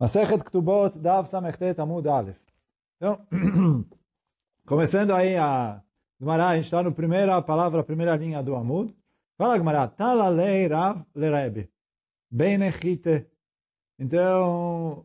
Masechet Ktubot, Dav Samechtet Amud Aleph. Então, começando aí a Gemara, a gente está na primeira palavra, primeira linha do Amud. Fala Gemara, Talalei Rav Lerebe, Benechite. Então,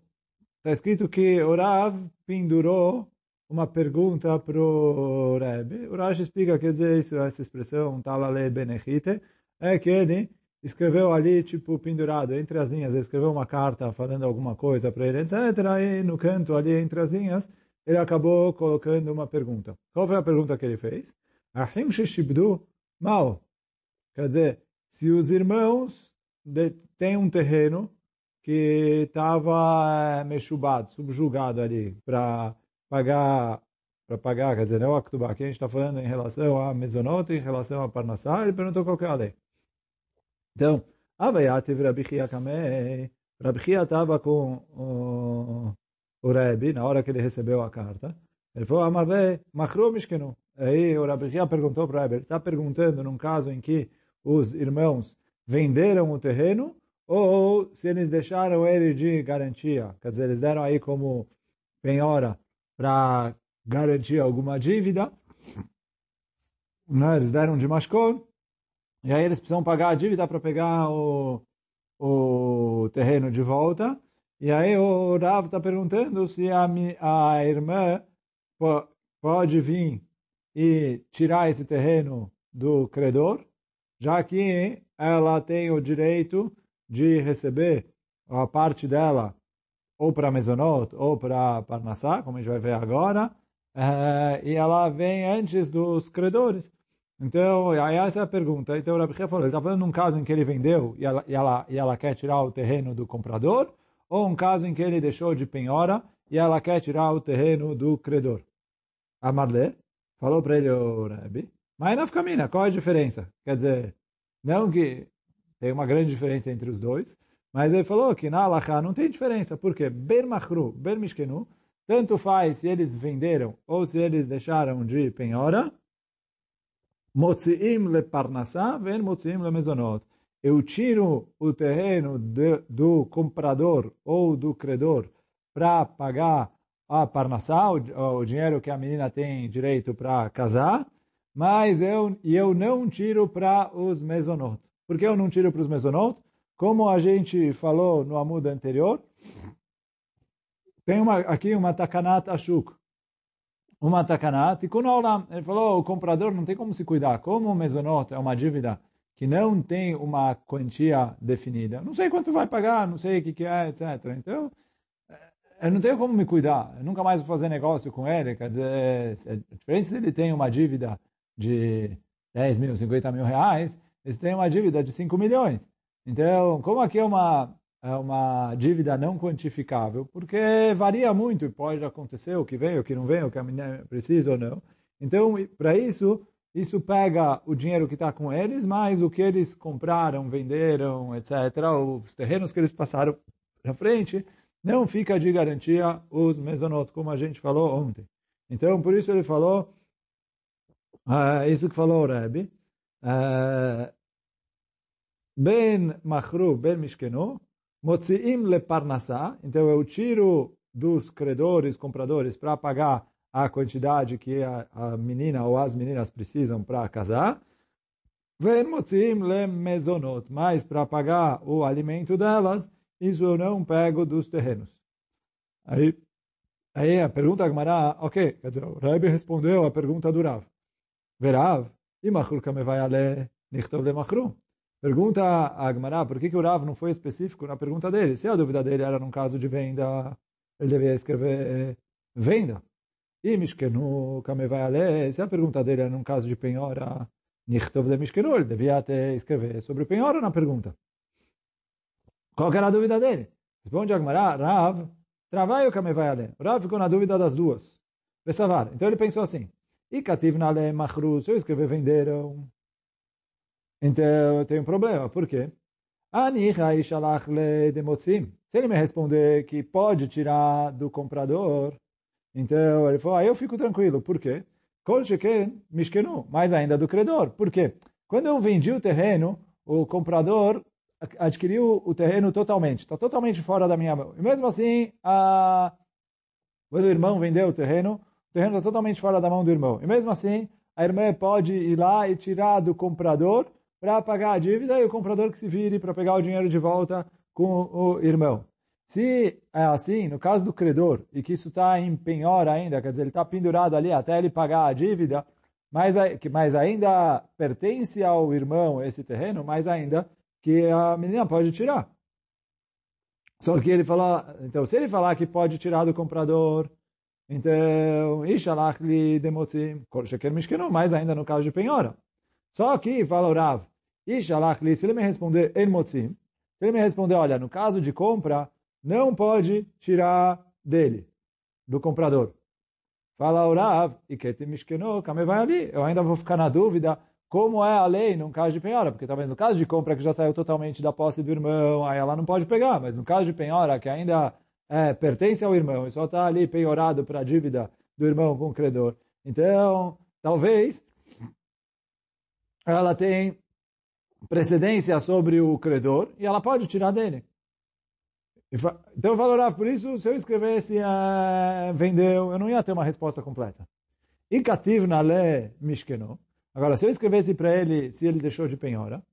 está escrito que o Rav pendurou uma pergunta para o Rebbe. O Rav explica, quer dizer, isso, essa expressão, Talalei Benechite, é que ele escreveu ali, tipo, pendurado, entre as linhas, escreveu uma carta falando alguma coisa para ele, etc. E no canto ali, entre as linhas, ele acabou colocando uma pergunta. Qual foi a pergunta que ele fez? Ahim sheshibdu mal. Quer dizer, se os irmãos têm um terreno que estava mexubado, subjugado ali, para pagar para pagar, quer dizer, não a Ktubá, aqui a gente está falando em relação a Mezonot, em relação a Parnassá, ele perguntou qual é a lei. Então, Avayativ Rabihia Kamei, Rabihia estava com o, o Rebbe, na hora que ele recebeu a carta, ele falou, Amarle, Machru Mishkenu. Aí o Rabihia perguntou para o Rebbe, está perguntando num caso em que os irmãos venderam o terreno, ou se eles deixaram ele de garantia, quer dizer, eles deram aí como penhora para garantir alguma dívida, né? eles deram de mascon, e aí eles precisam pagar a dívida para pegar o, o terreno de volta. E aí o Rav está perguntando se a, a irmã pode vir e tirar esse terreno do credor, já que ela tem o direito de receber a parte dela ou para Mezonot ou para Parnassá, como a gente vai ver agora, eh, e ela vem antes dos credores. Então, aí essa é a pergunta. Então, o Rabi falou, ele está falando de um caso em que ele vendeu e ela, e, ela, e ela quer tirar o terreno do comprador, ou um caso em que ele deixou de penhora e ela quer tirar o terreno do credor. A Marlé falou para ele, o Rabi, mas na família, qual é a diferença? Quer dizer, não que tem uma grande diferença entre os dois, mas ele falou que na Alaha não tem diferença, porque Ber Machru, Ber Mishkenu, tanto faz se eles venderam ou se eles deixaram de penhora, Motziim le parnassá, ven motziim le mezonot. Eu tiro o terreno de, do comprador ou do credor para pagar a parnassá, o, o, dinheiro que a menina tem direito para casar, mas eu, eu não tiro para os mezonot. Por que eu não tiro para os mezonot? Como a gente falou no amuda anterior, tem uma, aqui uma takanat ashuk uma takanat e kunolam. Ele falou, o comprador não tem como se cuidar. Como o mezonot é uma dívida que não tem uma quantia definida, não sei quanto vai pagar, não sei o que, que é, etc. Então, eu não tenho como me cuidar. Eu nunca mais vou fazer negócio com ele. Quer dizer, é diferente se ele tem uma dívida de 10 mil, 50 mil reais, ele tem uma dívida de 5 milhões. Então, como aqui é uma é uma dívida não quantificável, porque varia muito, e pode acontecer o que vem, o que não vem, o que a menina precisa ou não. Então, para isso, isso pega o dinheiro que está com eles, mais o que eles compraram, venderam, etc., os terrenos que eles passaram na frente, não fica de garantia os mesonot, como a gente falou ontem. Então, por isso ele falou, uh, isso que falou o Rebbe, uh, Ben Machru, Ben Mishkenu, Motziim le parnassá, então eu tiro dos credores, compradores, para pagar a quantidade que a, a, menina ou as meninas precisam para casar. Vem motziim le mezonot, mas para pagar o alimento delas, isso eu não pego dos terrenos. Aí, aí a pergunta Agmará, ok, quer dizer, o Rebbe respondeu a pergunta do Rav. Verav, e machur vai ale nichtov le machru. Pergunta a Agmará, por que, que o Rav não foi específico na pergunta dele? Se a dúvida dele era num caso de venda, ele devia escrever eh, venda. E Mishkenu Kamevayale, se a pergunta dele era num caso de penhora, Nichtov de Mishkenu, ele devia até escrever sobre penhora na pergunta. Qual era a dúvida dele? Responde Agmará, Rav, travai o Kamevayale. O Rav ficou na dúvida das duas. Então ele pensou assim, e Kativ Nale Machru, se eu escrever venderam, então tenho um problema. Por quê? Se ele me responder que pode tirar do comprador, então ele falou, ah, eu fico tranquilo. Por quê? mais ainda do credor. Por quê? Quando eu vendi o terreno, o comprador adquiriu o terreno totalmente, está totalmente fora da minha mão. E mesmo assim, a... quando o irmão vendeu o terreno, o terreno está totalmente fora da mão do irmão. E mesmo assim, a irmã pode ir lá e tirar do comprador para pagar a dívida e o comprador que se vire para pegar o dinheiro de volta com o irmão. Se é assim, no caso do credor, e que isso está em penhora ainda, quer dizer, ele está pendurado ali até ele pagar a dívida, mas, mas ainda pertence ao irmão esse terreno, mas ainda que a menina pode tirar. Só que ele falou, então se ele falar que pode tirar do comprador, então, mais ainda no caso de penhora. Só que, fala Li, se ele me responder en se ele me responder, olha, no caso de compra, não pode tirar dele, do comprador. Fala o Rav, e que te mishkenu, vai ali. Eu ainda vou ficar na dúvida como é a lei num caso de penhora, porque talvez no caso de compra que já saiu totalmente da posse do irmão, aí ela não pode pegar, mas no caso de penhora que ainda é, pertence ao irmão e só está ali penhorado para a dívida do irmão com o credor, então talvez ela tem precedência sobre o credor e ela pode tirar dele. Então eu falo, por isso, se eu escrevesse uh, vendeu, eu não ia ter uma resposta completa. E cativ na lei mishkeno. Agora, se eu escrevesse para ele se ele deixou de penhora,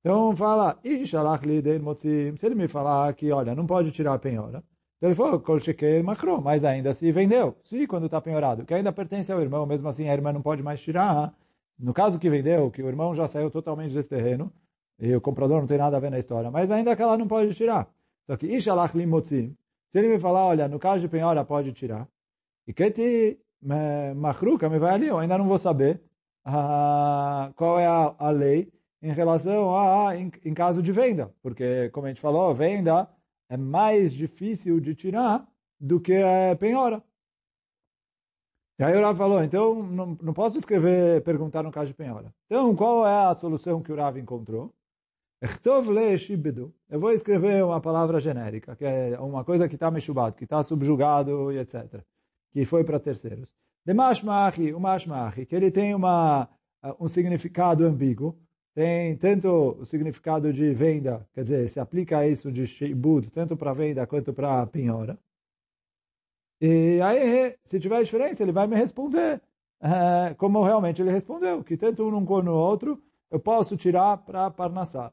então fala, se ele me falar que, olha, não pode tirar a penhora, então ele falou, kol macro, mas ainda se vendeu. Se quando está penhorado, que ainda pertence ao irmão, mesmo assim a irmã não pode mais tirar. No caso que vendeu, que o irmão já saiu totalmente desse terreno, e o comprador não tem nada a ver na história, mas ainda que ela não pode tirar. Só que Ishalach limotzim, se ele me falar, olha, no caso de penhora pode tirar, e que te machruka me vai ali, eu ainda não vou saber ah, qual é a, a, lei em relação a, em, em caso de venda, porque, como a gente falou, venda é mais difícil de tirar do que a penhora. E aí o Rav falou, então não, não posso escrever, perguntar no caso de penhora. Então, qual é a solução que o Rav encontrou? Eu vou escrever uma palavra genérica, que é uma coisa que está mexubado, que está subjugado e etc. Que foi para terceiros. De mashmachi, o mashmachi, que ele tem uma, um significado ambíguo, tem tanto o significado de venda, quer dizer, se aplica isso de shibud, tanto para venda quanto para penhora. E aí, se tiver diferença, ele vai me responder é, como realmente ele respondeu, que tanto um quanto o outro eu posso tirar para parnassar.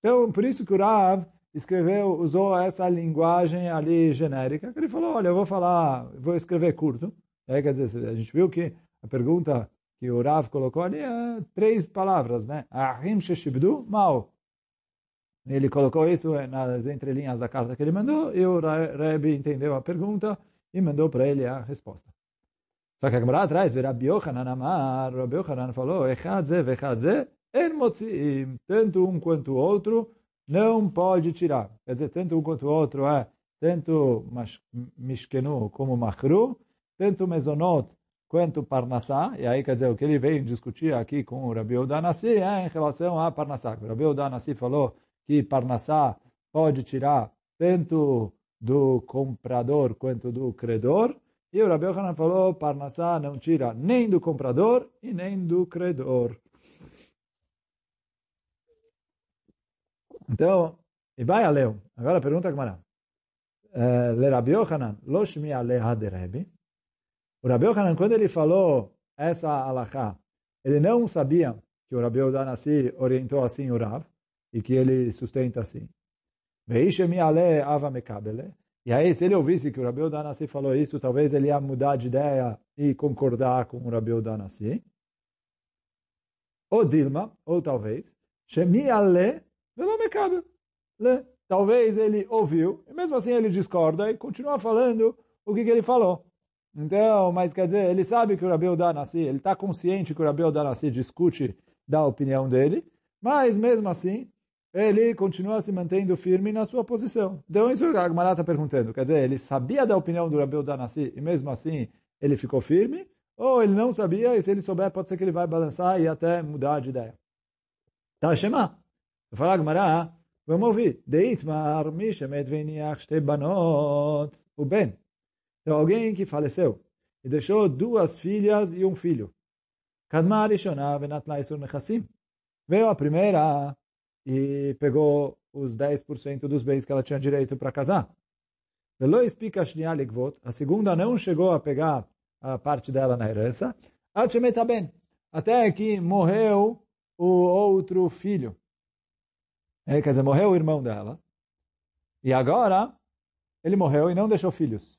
Então, por isso que o Rav escreveu, usou essa linguagem ali genérica, que ele falou, olha, eu vou falar, vou escrever curto. É, quer dizer, a gente viu que a pergunta que o Rav colocou ali é três palavras, né? Ahim sheshibdu mal. Ele colocou isso nas entrelinhas da carta que ele mandou e o Rebbe entendeu a pergunta e mandou para ele a resposta. Só que a Gemara atrás, Rabi Yochanan amar, Rabi Yochanan falou, Echadze vechadze, en tanto um quanto o outro, não pode tirar. Quer dizer, tanto um quanto o outro é tanto mishkenu como machru, tanto mezonot quanto Parnassá, e aí quer dizer, o que ele veio discutir aqui com o Rabi Udanassi é em relação a Parnassá. O Rabi Udanassi falou que Parnassá pode tirar tanto do comprador quanto do credor, e o Rabi Yohanan falou, Parnassá não tira nem do comprador e nem do credor. Então, e vai a Leo. Agora pergunta a Gemara. Eh, Le Rabi Yohanan, lo shmi aleha de Rebbe, o Rabi Yohanan, quando ele falou essa alahá, ele não sabia que o Rabi Yodanassi orientou assim o Rav, e que ele sustenta assim. E aí, se ele ouvisse que o Rabi Yodanassi falou isso, talvez ele ia mudar de ideia e concordar com o Rabi Yodanassi. Ou Dilma, ou talvez, Talvez ele ouviu, e mesmo assim ele discorda e continua falando o que, que ele falou. Então, mas quer dizer, ele sabe que o Rabi Udanassi, ele está consciente que o Rabi Udanassi discute da opinião dele, mas mesmo assim, ele continua se mantendo firme na sua posição. Então, isso a Agmará está perguntando. Quer dizer, ele sabia da opinião do Rabi Udanassi e mesmo assim ele ficou firme? Ou ele não sabia e se ele souber, pode ser que ele vai balançar e até mudar de ideia. Tá, Shema. Falo Agmará, vamos ouvir. Deitmar, Mishemet, Banot, o Ben. Então, alguém que faleceu e deixou duas filhas e um filho. Veio a primeira e pegou os 10% dos bens que ela tinha direito para casar. A segunda não chegou a pegar a parte dela na herança, até que morreu o outro filho. É, quer dizer, morreu o irmão dela. E agora, ele morreu e não deixou filhos.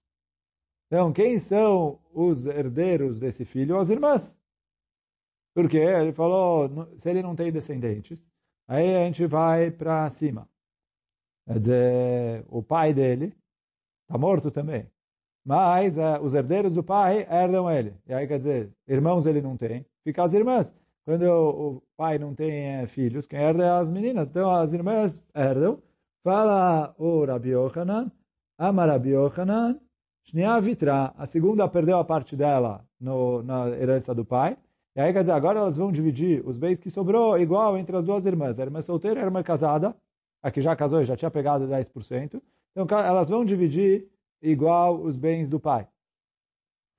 Então, quem são os herdeiros desse filho? As irmãs. Porque ele falou, se ele não tem descendentes, aí a gente vai para cima. Quer dizer, o pai dele está morto também. Mas uh, os herdeiros do pai herdam ele. E aí, quer dizer, irmãos ele não tem, fica as irmãs. Quando o, pai não tem uh, filhos, quem herda é as meninas. Então, as irmãs herdam. Fala o Rabi Yochanan, ama Rabi Vitra, a segunda perdeu a parte dela no, na herança do pai. E aí, quer dizer, agora elas vão dividir os bens que sobrou igual entre as duas irmãs. A irmã solteira e a irmã casada, a que já casou e já tinha pegado 10%. Então, elas vão dividir igual os bens do pai.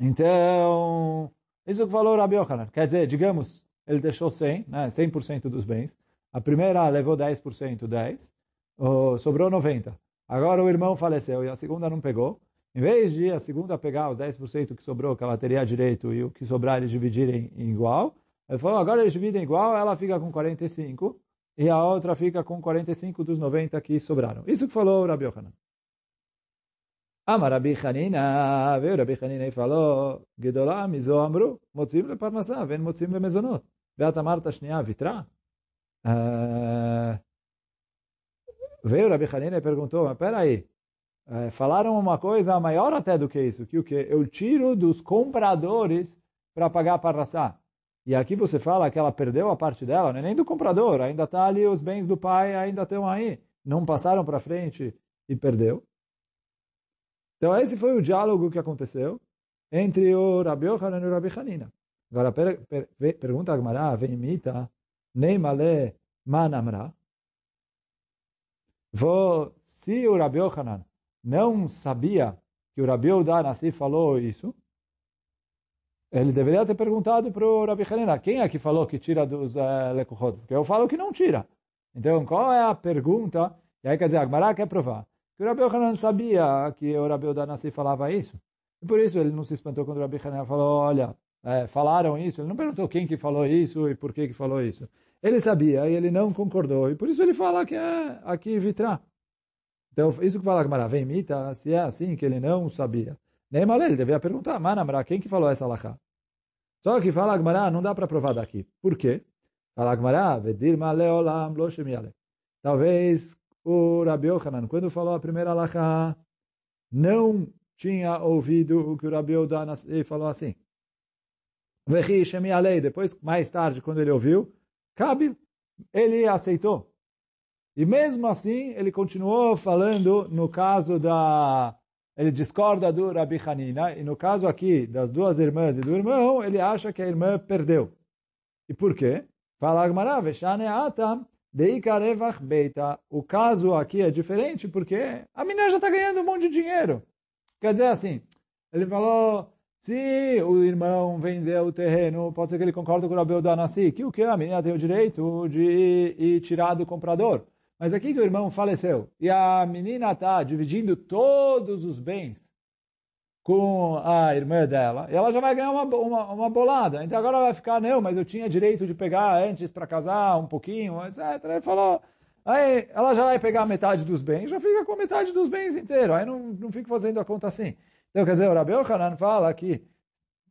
Então, isso que falou Rabi Yochanan. Quer dizer, digamos, ele deixou 100, né, 100% dos bens. A primeira levou 10%, 10. Oh, sobrou 90. Agora o irmão faleceu e a segunda não pegou. Em vez de a segunda pegar os 10% que sobrou, que ela teria direito, e o que sobrar eles dividirem em igual, ele falou, agora eles dividem igual, ela fica com 45, e a outra fica com 45 dos 90 que sobraram. Isso que falou Rabi Yochanan. Amar Rabi Hanina, veio Rabi Hanina e falou, Gedolá, mizo amru, motzim le parnasá, ven motzim le mezonot. Veat amarta shnia vitra. Veio Rabi Hanina e perguntou, mas peraí, falaram uma coisa maior até do que isso, que o que? Eu tiro dos compradores para pagar a parnassá. E aqui você fala que ela perdeu a parte dela, não é nem do comprador, ainda está ali, os bens do pai ainda estão aí. Não passaram para frente e perdeu. Então esse foi o diálogo que aconteceu entre o Rabi Yochanan e o Rabi Hanina. Agora per, per, pergunta a Gemara, veimita, neimale manamra. Se o Rabi Yochanan não sabia que o Rabi Udanassi falou isso, ele deveria ter perguntado para o Rabi Hanina, quem é que falou que tira dos uh, Lekuchot? Porque eu falo que não tira. Então, qual é a pergunta? E aí, quer dizer, a Gemara quer provar que o Rabi Hanan sabia que o Rabi Odanassi falava isso. E por isso ele não se espantou quando o Rabi Hanan falou, olha, é, falaram isso. Ele não perguntou quem que falou isso e por que que falou isso. Ele sabia e ele não concordou. E por isso ele fala que é aqui Vitra. Então, isso que fala Gamara, vem mita, se é assim que ele não sabia. Nem mal ele devia perguntar, Manamra, quem que falou essa alahá? Só que fala Gamara, não dá para provar daqui. Por quê? Fala Gamara, vedir maleolam lo Talvez o Rabi Yohanan, quando falou a primeira alahá, não tinha ouvido o que o Rabi Yohanan falou assim. Depois, mais tarde, quando ele ouviu, cabe, ele aceitou. E mesmo assim, ele continuou falando no caso da... Ele discorda do Rabi Hanina, e no caso aqui das duas irmãs e do irmão, ele acha que a irmã perdeu. E por quê? Fala Veshane Atam, Deikarevach Beita. O caso aqui é diferente porque a menina já está ganhando um monte de dinheiro. Quer dizer assim, ele falou, se o irmão vendeu o terreno, pode ser que ele concorde com o Rabeu Danassi, que o que a menina tem o direito de ir tirar do comprador. Mas aqui que o irmão faleceu e a menina está dividindo todos os bens com a irmã dela, e ela já vai ganhar uma, uma, uma, bolada. Então agora vai ficar, não, mas eu tinha direito de pegar antes para casar um pouquinho, etc. Ele falou, aí ela já vai pegar metade dos bens, já fica com metade dos bens inteiro, aí não, não fica fazendo a conta assim. Então quer dizer, o Rabi Ochanan fala que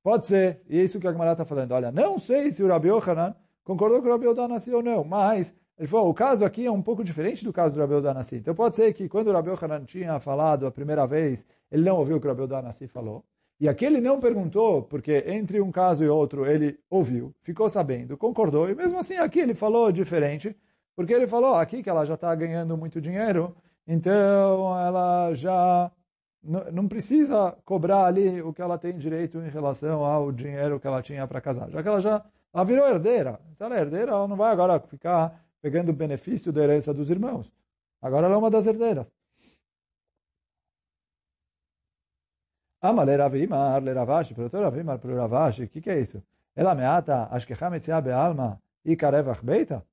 pode ser, e é isso que a Gemara está falando, olha, não sei se o Rabi Ochanan concordou com o Rabi Odanassi ou não, mas ele falou, o caso aqui é um pouco diferente do caso do Rabi Danassi. Então pode ser que quando o Rabi Hanan tinha falado a primeira vez, ele não ouviu o que o Rabi Danassi falou. E aqui ele não perguntou, porque entre um caso e outro ele ouviu, ficou sabendo, concordou. E mesmo assim aqui ele falou diferente, porque ele falou aqui que ela já está ganhando muito dinheiro, então ela já não precisa cobrar ali o que ela tem direito em relação ao dinheiro que ela tinha para casar. Já que ela já ela virou herdeira. Se ela é herdeira, ela não vai agora ficar pegando o benefício da herança dos irmãos. Agora ela é uma das herdeiras. Amale Ravimar, le Ravashi, para o Ravimar, para o que, é isso? Ela meata, ashkecha metzia bealma, e karevach beita?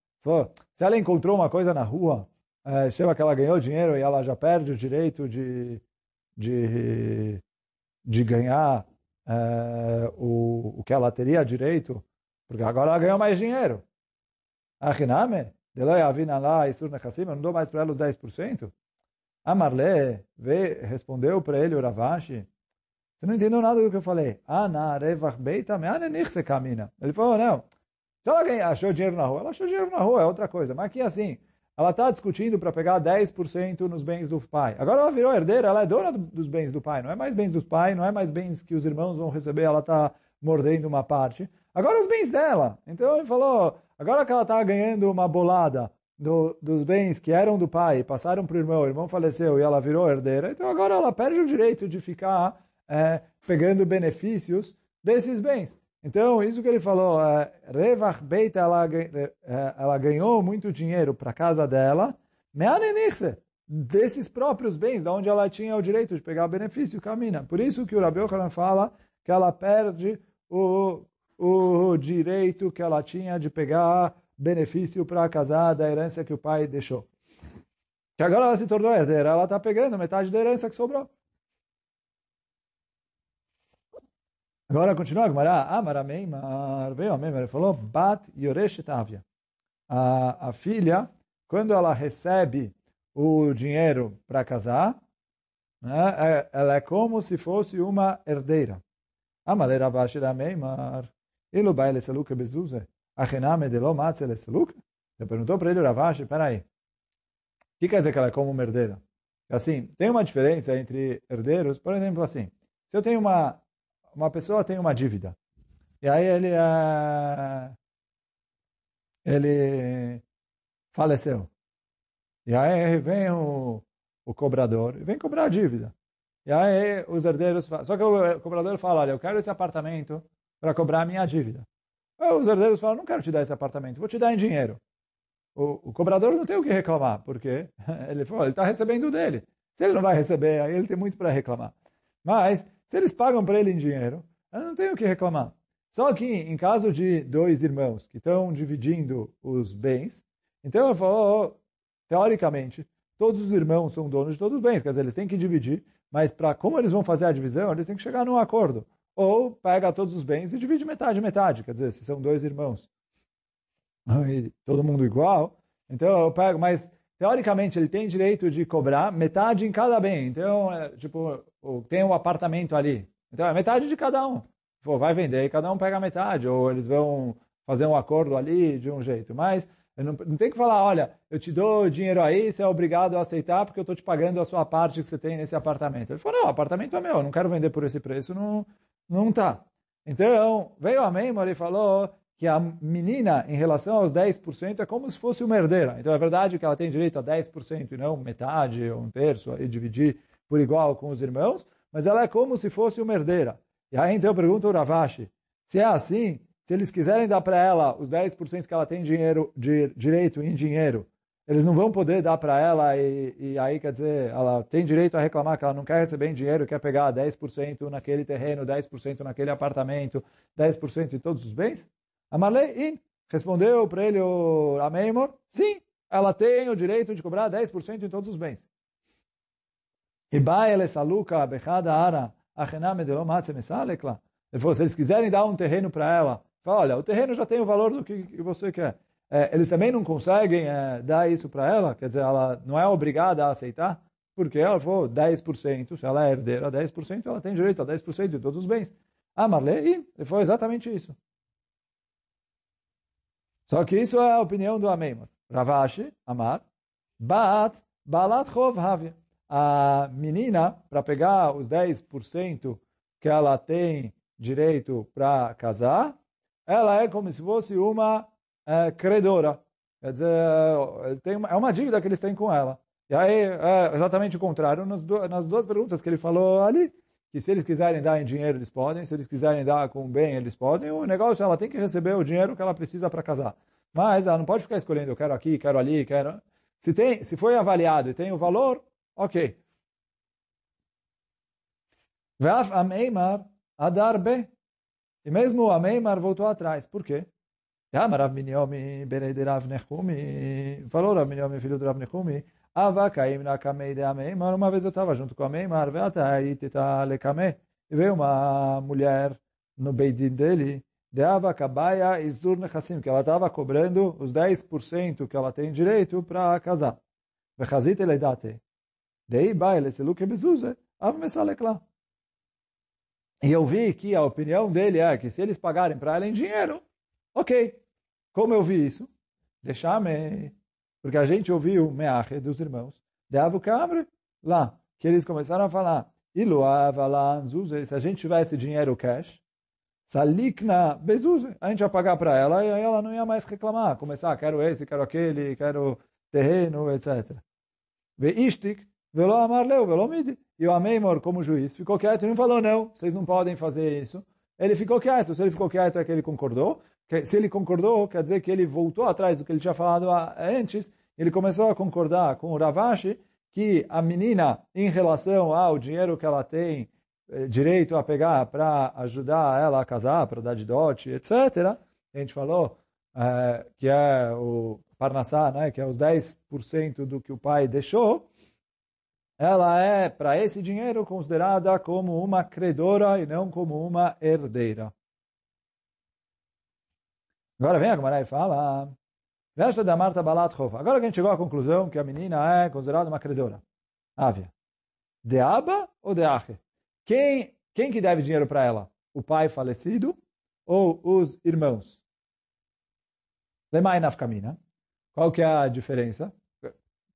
Se ela encontrou uma coisa na rua é, que ela ganhou dinheiro e ela já perde o direito de, de, de ganhar é, o, o que ela teria direito, porque agora ela ganhou mais dinheiro. Achiname, Eu não dou mais para ela os 10%. Amarle respondeu para ele o Ravashi, você não entendeu nada do que eu falei. Ele falou, não, se ela achou dinheiro na rua, ela achou dinheiro na rua, é outra coisa. Mas aqui assim, ela está discutindo para pegar 10% nos bens do pai. Agora ela virou herdeira, ela é dona dos bens do pai. Não é mais bens dos pais, não é mais bens que os irmãos vão receber, ela está mordendo uma parte. Agora os bens dela. Então ele falou, agora que ela está ganhando uma bolada do, dos bens que eram do pai, passaram para o irmão, o irmão faleceu e ela virou herdeira, então agora ela perde o direito de ficar é, pegando benefícios desses bens. Então, isso que ele falou, é, Revach Beit, ela, é, ela ganhou muito dinheiro para a casa dela, desses próprios bens, da onde ela tinha o direito de pegar benefício, camina. Por isso que o Rabi Yochanan fala que ela perde o, o direito que ela tinha de pegar benefício para casar da herança que o pai deixou. Que agora ela se tornou herdeira, ela está pegando metade da herança que sobrou. Agora continua a Gemara. Amar Ameimar, veio Meimar, ele falou, Bat Yoreshet Avia. A, filha, quando ela recebe o dinheiro para casar, né, é, ela é como se fosse uma herdeira. Rabashi da Ilu Baile Seluka Bezuze, Achename de Lo Matze Seluka? Ele perguntou para ele, Ravashi, peraí, o que quer dizer que ela é como uma herdeira? Assim, tem uma diferença entre herdeiros, por exemplo, assim, se eu tenho uma uma pessoa tem uma dívida. E aí ele, uh, ele faleceu. E aí vem o, o cobrador vem cobrar a dívida. E aí os herdeiros... Só que o cobrador fala, olha, eu quero esse apartamento para cobrar a minha dívida. Os herdeiros falam, não quero te dar esse apartamento, vou te dar em dinheiro. O, o cobrador não tem o que reclamar, porque ele falou, ele está recebendo dele. Se ele não vai receber, aí ele tem muito para reclamar. Mas se eles pagam para ele em dinheiro, eu não tenho o que reclamar. Só que em caso de dois irmãos que estão dividindo os bens, então eu falo, oh, teoricamente, todos os irmãos são donos de todos os bens, quer dizer, eles têm que dividir, mas para como eles vão fazer a divisão, eles têm que chegar num acordo. Ou pega todos os bens e divide metade, metade, quer dizer, se são dois irmãos, e todo mundo igual, então eu pego, mas teoricamente ele tem direito de cobrar metade em cada bem. Então, é, tipo, tem um apartamento ali. Então, é metade de cada um. Pô, vai vender e cada um pega metade. Ou eles vão fazer um acordo ali de um jeito. Mas não, não tem que falar, olha, eu te dou dinheiro aí, você é obrigado a aceitar porque eu estou te pagando a sua parte que você tem nesse apartamento. Ele falou, não, o apartamento é meu, eu não quero vender por esse preço, não, não tá. Então, veio a Meimor e falou, que a menina, em relação aos 10%, é como se fosse uma herdeira. Então é verdade que ela tem direito a 10% e não metade ou um terço, e dividir por igual com os irmãos, mas ela é como se fosse uma herdeira. E aí então eu pergunto ao Ravashi, se é assim, se eles quiserem dar para ela os 10% que ela tem dinheiro, de, direito em dinheiro, eles não vão poder dar para ela e, e, aí, quer dizer, ela tem direito a reclamar que ela não quer receber dinheiro, quer pegar 10% naquele terreno, 10% naquele apartamento, 10% em todos os bens? Amalei, respondeu para ele o Ameimor, sim, ela tem o direito de cobrar 10% em todos os bens. E ele saluka bechada ara achename de. Ele falou, se eles quiserem dar um terreno para ela, fala, olha, o terreno já tem o valor do que você quer. É, eles também não conseguem é, dar isso para ela, quer dizer, ela não é obrigada a aceitar, porque ela falou 10%, se ela é herdeira 10%, ela tem direito a 10% de todos os bens. Ah, Marley, ele falou exatamente isso. Só que isso é a opinião do Ameimon. Ravashi, Amar, Bat, Balat Chov Havia. A menina, para pegar os 10% que ela tem direito para casar, ela é como se fosse uma é, credora. Quer dizer, é, tem uma, é uma dívida que eles têm com ela. E aí é exatamente o contrário nas, duas, nas duas perguntas que ele falou ali. Que se eles quiserem dar em dinheiro, eles podem. Se eles quiserem dar com bem, eles podem. O negócio, ela tem que receber o dinheiro que ela precisa para casar. Mas ela não pode ficar escolhendo, eu quero aqui, quero ali, quero... Se, tem, se foi avaliado e tem o valor, ok. Ve'af ameimar adar be. E mesmo o ameimar voltou atrás. Por quê? Ama Rav Minyomi, Benei de Rav Nechumi, falou Rav Minyomi, filho do Rav Nechumi, Avakaim na Kamei de Ameimar, uma vez eu estava junto com a Meimar, Veataitita Lekame, e veio uma mulher no Beidin dele, de Avakabaia Izur Nechassim, que ela estava cobrando os 10% que ela tem direito para casar. Vechazit Eledate. Dei baile, se luke bezuze, av mesalekla. E eu vi que a opinião dele é que se eles pagarem para ela em dinheiro, ok. Como eu vi isso? Deixar-me. Porque a gente ouviu Meache dos irmãos de Avu Kamre lá, que eles começaram a falar, se a gente tivesse dinheiro cash, salikna bezuze, a gente ia pagar para ela e aí ela não ia mais reclamar, começar, ah, quero esse, quero aquele, quero terreno, etc. Ve ishtik, velo amar leu, velo midi. E o Ameimor, como juiz, ficou quieto e não falou, não, vocês não podem fazer isso. Ele ficou quieto. Se ele ficou quieto, é que ele concordou. Se ele concordou, quer dizer que ele voltou atrás do que ele tinha falado antes. Ele começou a concordar com o Ravashi que a menina, em relação ao dinheiro que ela tem eh, direito a pegar para ajudar ela a casar, para dar de dote, etc., a gente falou é, que é o Parnassá, né, que é os 10% do que o pai deixou, ela é, para esse dinheiro, considerada como uma credora e não como uma herdeira. Agora vem a Gemara e fala, Vesta da Marta Balat Hofa. Agora que a gente chegou à conclusão que a menina é considerada uma credora. Ávia. De Aba ou de Ache? Quem, quem que deve dinheiro para ela? O pai falecido ou os irmãos? Lemai nafkamina. Qual que é a diferença?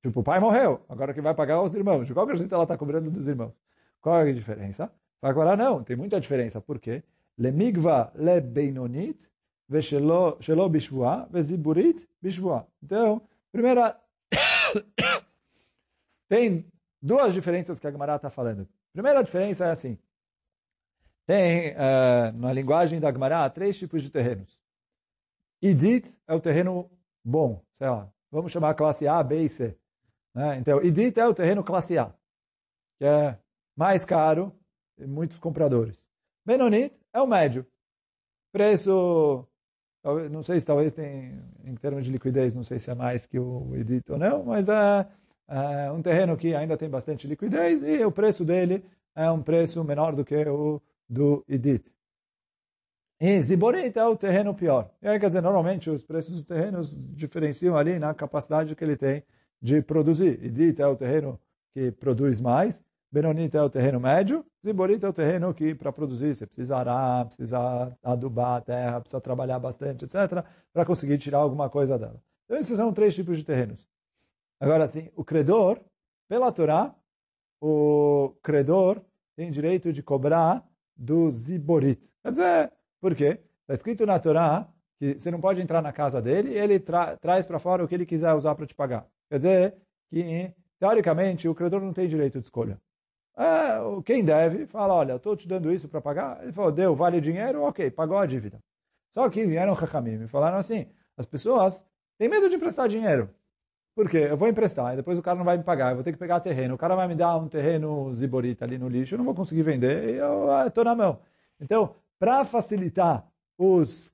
Tipo, o pai morreu, agora quem vai pagar os irmãos. De qualquer jeito ela está cobrando dos irmãos. Qual é a diferença? Agora não, tem muita diferença. Por quê? Lemigva le beinonit veshelo bishvua veziburit bishvua. Então, primeira... tem duas diferenças que a Gemara está falando. Primeira diferença é assim. Tem, uh, na linguagem da Gemara, três tipos de terrenos. Idit é o terreno bom, sei lá, vamos chamar classe A, B e C. Né? Então, Idit é o terreno classe A, que é mais caro e muitos compradores. Benonit é o médio. Preço, não sei se talvez tem, em termos de liquidez, não sei se é mais que o Idit ou não, mas é, é um terreno que ainda tem bastante liquidez e o preço dele é um preço menor do que o do Idit. E Ziborit é o terreno pior. E aí, quer dizer, normalmente os preços dos terrenos diferenciam ali na capacidade que ele tem de produzir. Idit é o terreno que produz mais, Benonit é o terreno médio, Ziborit é o terreno que, para produzir, você precisa arar, precisa adubar a terra, precisa trabalhar bastante, etc., para conseguir tirar alguma coisa dela. Então, esses são três tipos de terrenos. Agora, sim, o credor, pela Torá, o credor tem direito de cobrar do Ziborit. Quer dizer, por quê? Está escrito na Torá que você não pode entrar na casa dele e ele tra traz para fora o que ele quiser usar para te pagar. Quer dizer que, teoricamente, o credor não tem direito de escolha. É, quem deve fala, olha, estou te dando isso para pagar. Ele falou, deu, vale dinheiro, ok, pagou a dívida. Só que vieram Hakamim e falaram assim, as pessoas têm medo de emprestar dinheiro. Por quê? Eu vou emprestar, e depois o cara não vai me pagar, eu vou ter que pegar terreno. O cara vai me dar um terreno ziborita ali no lixo, eu não vou conseguir vender, e eu estou ah, na mão. Então, para facilitar os,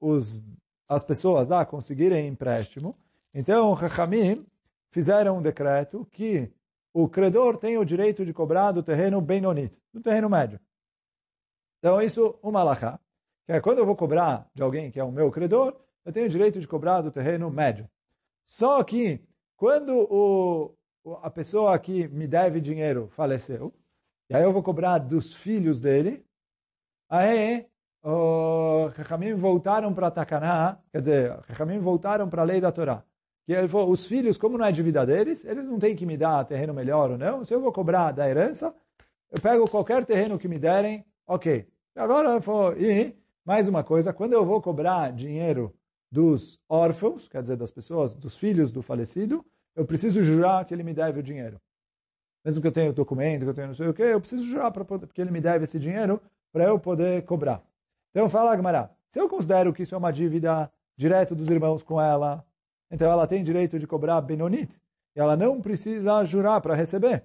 os, as pessoas a conseguirem empréstimo, então, Chachamim fizeram um decreto que o credor tem o direito de cobrar do terreno Benonit, do terreno médio. Então, isso, uma alahá, que é quando eu vou cobrar de alguém que é o meu credor, eu tenho o direito de cobrar do terreno médio. Só que, quando o, a pessoa que me deve dinheiro faleceu, e aí eu vou cobrar dos filhos dele, aí os Chachamim voltaram para Takaná, quer dizer, os Chachamim voltaram para a lei da Torá. Que ele falou, os filhos, como não é dívida deles, eles não têm que me dar terreno melhor ou não. Se eu vou cobrar da herança, eu pego qualquer terreno que me derem, ok. Agora, falou, e mais uma coisa, quando eu vou cobrar dinheiro dos órfãos, quer dizer, das pessoas, dos filhos do falecido, eu preciso jurar que ele me deve o dinheiro. Mesmo que eu tenha o documento, que eu tenha não sei o quê, eu preciso jurar para porque ele me deve esse dinheiro para eu poder cobrar. Então fala Agmará, se eu considero que isso é uma dívida direto dos irmãos com ela, então ela tem direito de cobrar Benonit, e ela não precisa jurar para receber.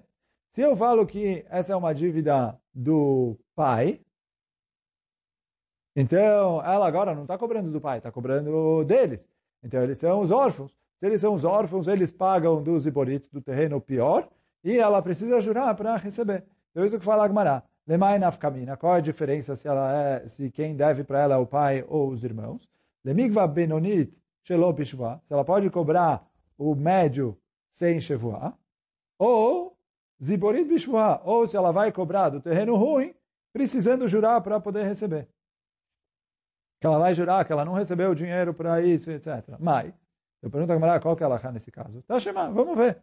Se eu falo que essa é uma dívida do pai, Então, ela agora não está cobrando do pai, está cobrando deles. Então, eles são os órfãos. Se eles são os órfãos, eles pagam dos iboritos do terreno pior e ela precisa jurar para receber. Então, isso que fala Agmará. Lemai nafkamina. Qual é a diferença se ela é, se quem deve para ela é o pai ou os irmãos? Lemigva benonit Shelo Bishvá, se ela pode cobrar o médio sem Shevuá, ou Ziborit Bishvá, ou se ela vai cobrar do terreno ruim, precisando jurar para poder receber. Que ela vai jurar que ela não recebeu o dinheiro para isso, etc. Mas, eu pergunto a Gamara qual que é a Lachá nesse caso. Tá, chamando, vamos ver.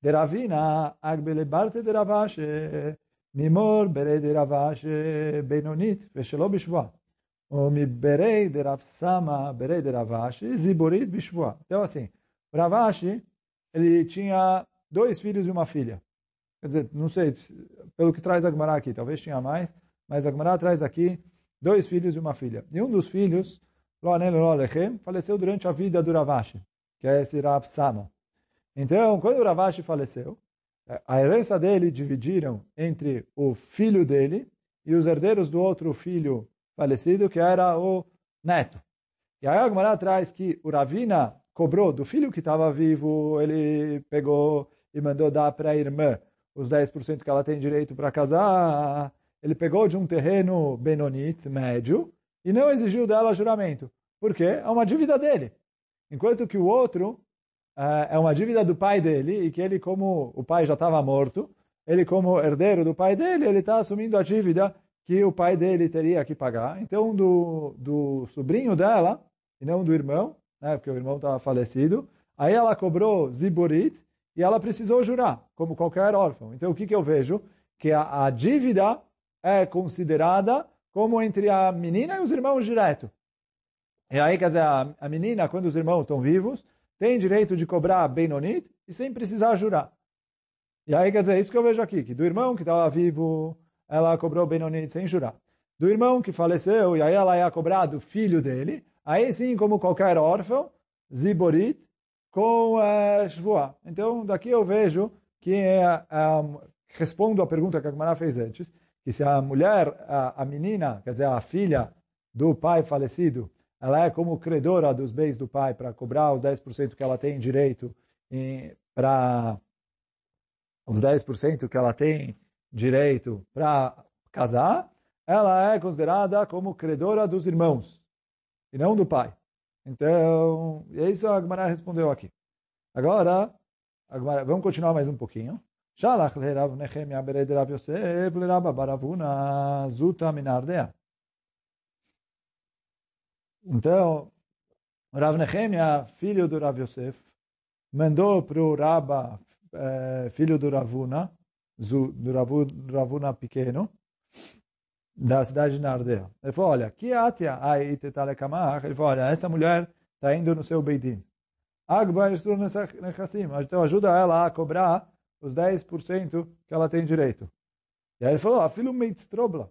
Deravina, agbelebarte deravashe, mimor bere deravashe, benonit, veshelobishvá berei de berei de ziborit. Então, assim, Ravashi, ele tinha dois filhos e uma filha. Quer dizer, não sei, pelo que traz Agmará aqui, talvez tinha mais, mas Agmará traz aqui dois filhos e uma filha. E um dos filhos, faleceu durante a vida do Ravashi, que é esse Rav Sama. Então, quando o Ravashi faleceu, a herança dele dividiram entre o filho dele e os herdeiros do outro filho falecido, que era o neto. E aí a Gemara traz que o Ravina cobrou do filho que estava vivo, ele pegou e mandou dar para a irmã os 10% que ela tem direito para casar. Ele pegou de um terreno Benonit, médio, e não exigiu dela juramento. Por quê? É uma dívida dele. Enquanto que o outro é uma dívida do pai dele, e que ele, como o pai já estava morto, ele, como herdeiro do pai dele, ele está assumindo a dívida que o pai dele teria que pagar. Então, do, do sobrinho dela, e não do irmão, né, porque o irmão estava falecido, aí ela cobrou ziborit, e ela precisou jurar, como qualquer órfão. Então, o que, que eu vejo? Que a, a dívida é considerada como entre a menina e os irmãos direto. E aí, quer dizer, a, a menina, quando os irmãos estão vivos, tem direito de cobrar Benonit e sem precisar jurar. E aí, quer dizer, isso que eu vejo aqui, que do irmão que estava vivo, ela cobrou Benonit sem jurar. Do irmão que faleceu, e aí ela ia cobrar do filho dele, aí sim, como qualquer órfão, Ziborit, com uh, Shvuah. Então, daqui eu vejo que, uh, respondo à pergunta que a Gamara fez antes, que se a mulher, a, a menina, quer dizer, a filha do pai falecido, ela é como credora dos bens do pai para cobrar os 10% que ela tem direito para os 10% que ela tem direito para casar, ela é considerada como credora dos irmãos e não do pai. Então, é isso a Agmará respondeu aqui. Agora, vamos continuar mais um pouquinho. Shalach lerav Nehemia bered Rav Yosef lerabba baravuna zuta. Então, Rav Nehemia, filho do Rav Yosef, mandou para o Rabba, eh, filho do Ravuna, do Ravuna pequeno, da cidade de Nardea. Ele falou, olha, que atia? Ele falou, olha, essa mulher está indo no seu nechassim. Então ajuda ela a cobrar os 10% que ela tem direito. E aí ele falou, a filho meitztrobla.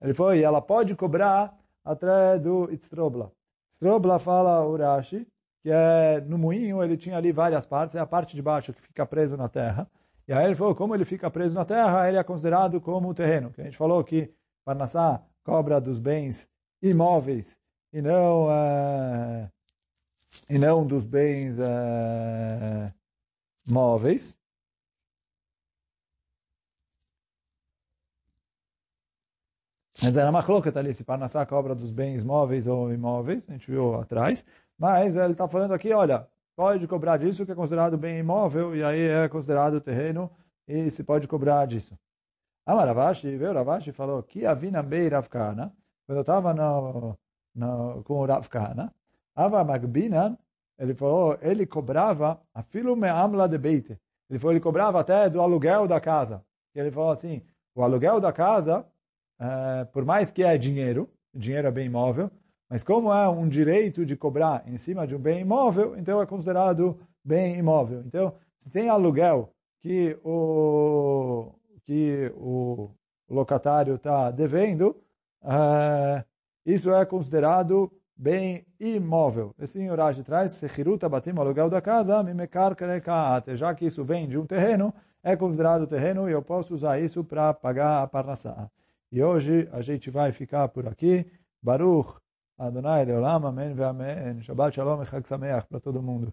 Ele falou, e ela pode cobrar atrás do Itztrobla. Itztrobla fala Urashi, que é no moinho ele tinha ali várias partes, é a parte de baixo que fica preso na terra. E aí ele falou, como ele fica preso na terra, ele é considerado como terreno. Que a gente falou que Parnassá cobra dos bens imóveis e não, uh, e não dos bens uh, móveis. Mas era uma coloca ali, se Parnassá cobra dos bens móveis ou imóveis, a gente viu atrás. Mas ele está falando aqui, olha, pode cobrar disso que é considerado bem imóvel, e aí é considerado terreno, e se pode cobrar disso. Ah, Ravashi, veio Ravashi falou que a vina bem Ravkana, quando eu estava no, no, com o Ravkana, Ava Magbinan, ele falou, ele cobrava a filo me amla de beite. Ele falou, ele cobrava até do aluguel da casa. Ele falou assim, o aluguel da casa uh, por mais que é dinheiro, dinheiro é bem imóvel, mas como é um direito de cobrar em cima de um bem imóvel, então é considerado bem imóvel. Então, se tem aluguel que o, que o locatário está devendo, uh, isso é considerado bem imóvel. Assim o Rashi traz, Sechiruta batim aluguel da casa, mimekar. Já que isso vem de um terreno, é considerado terreno e eu posso usar isso para pagar a parnassá. E hoje a gente vai ficar por aqui. Baruch, Adonai Leolam, Amém Amém. Shabbat Shalom e Chag Sameach para todo mundo.